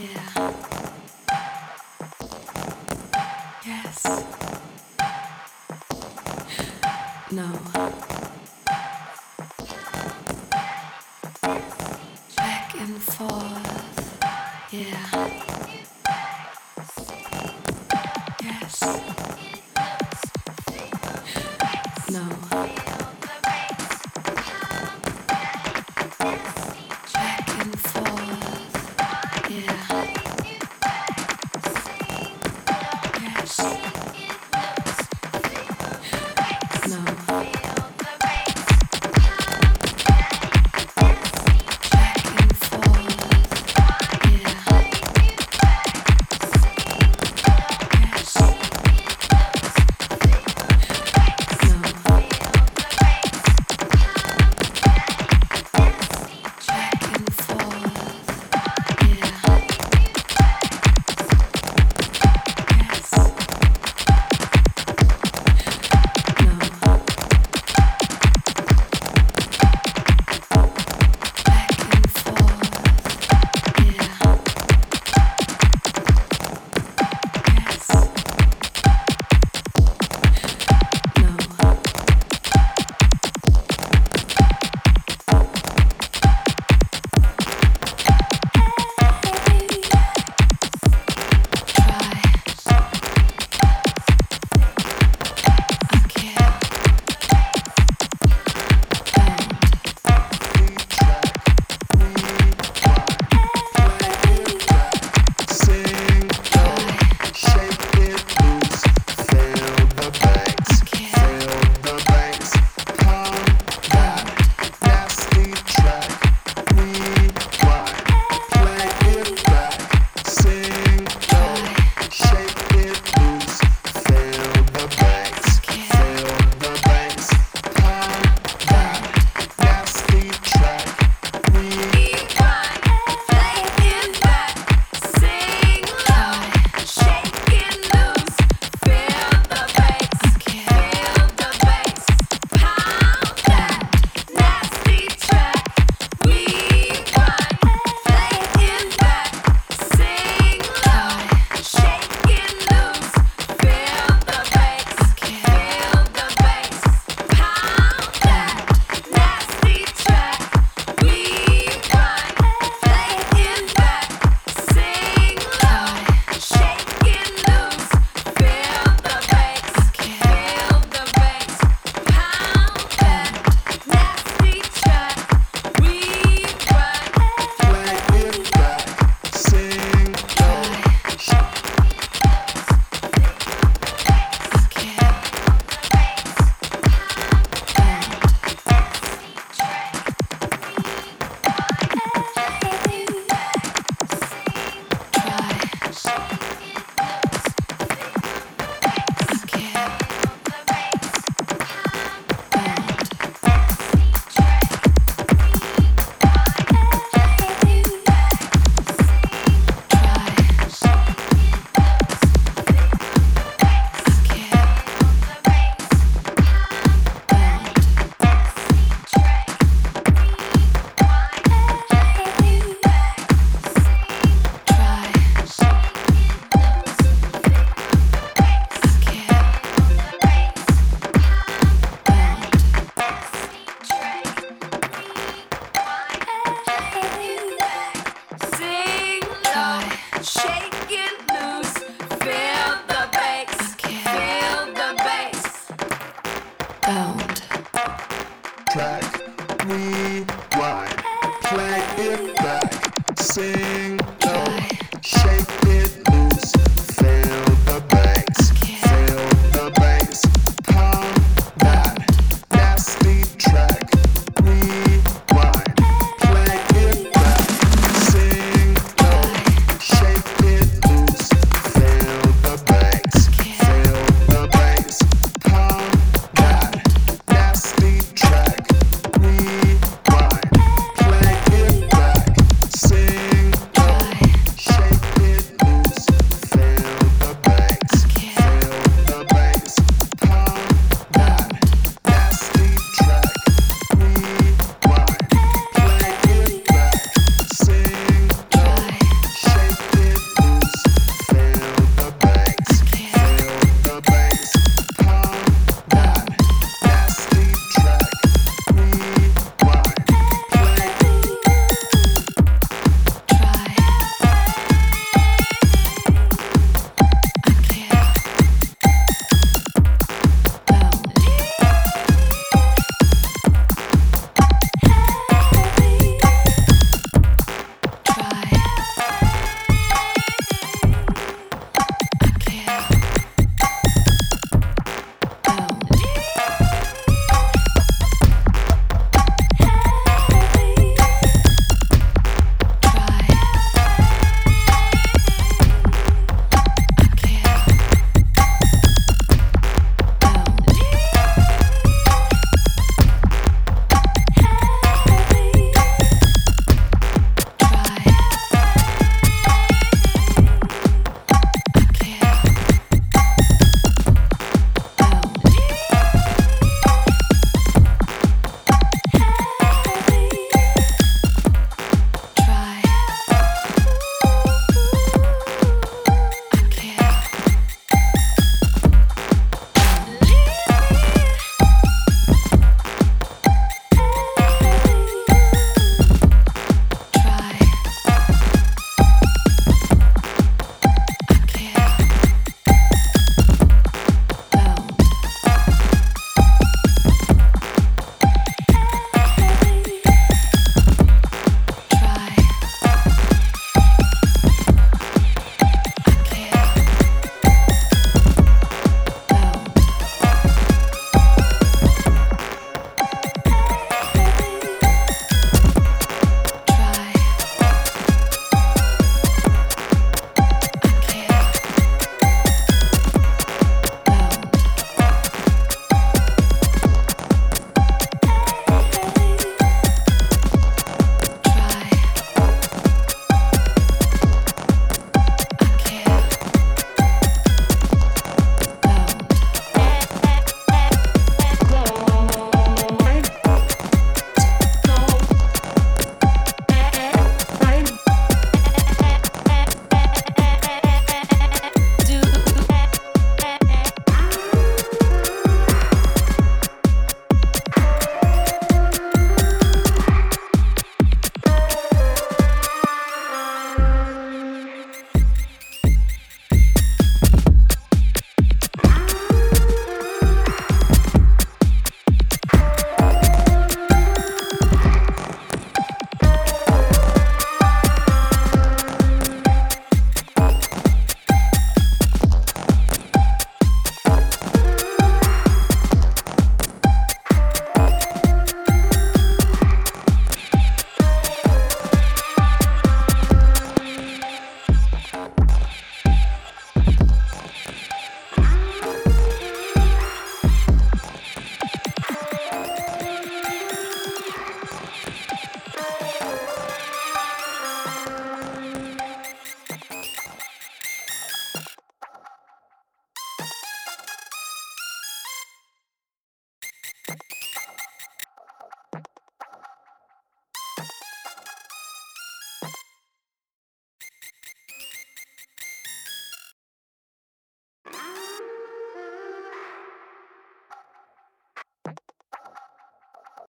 Yeah. Yes. No. Back and forth. Yeah. Yes. No. Rewind, play it back, sing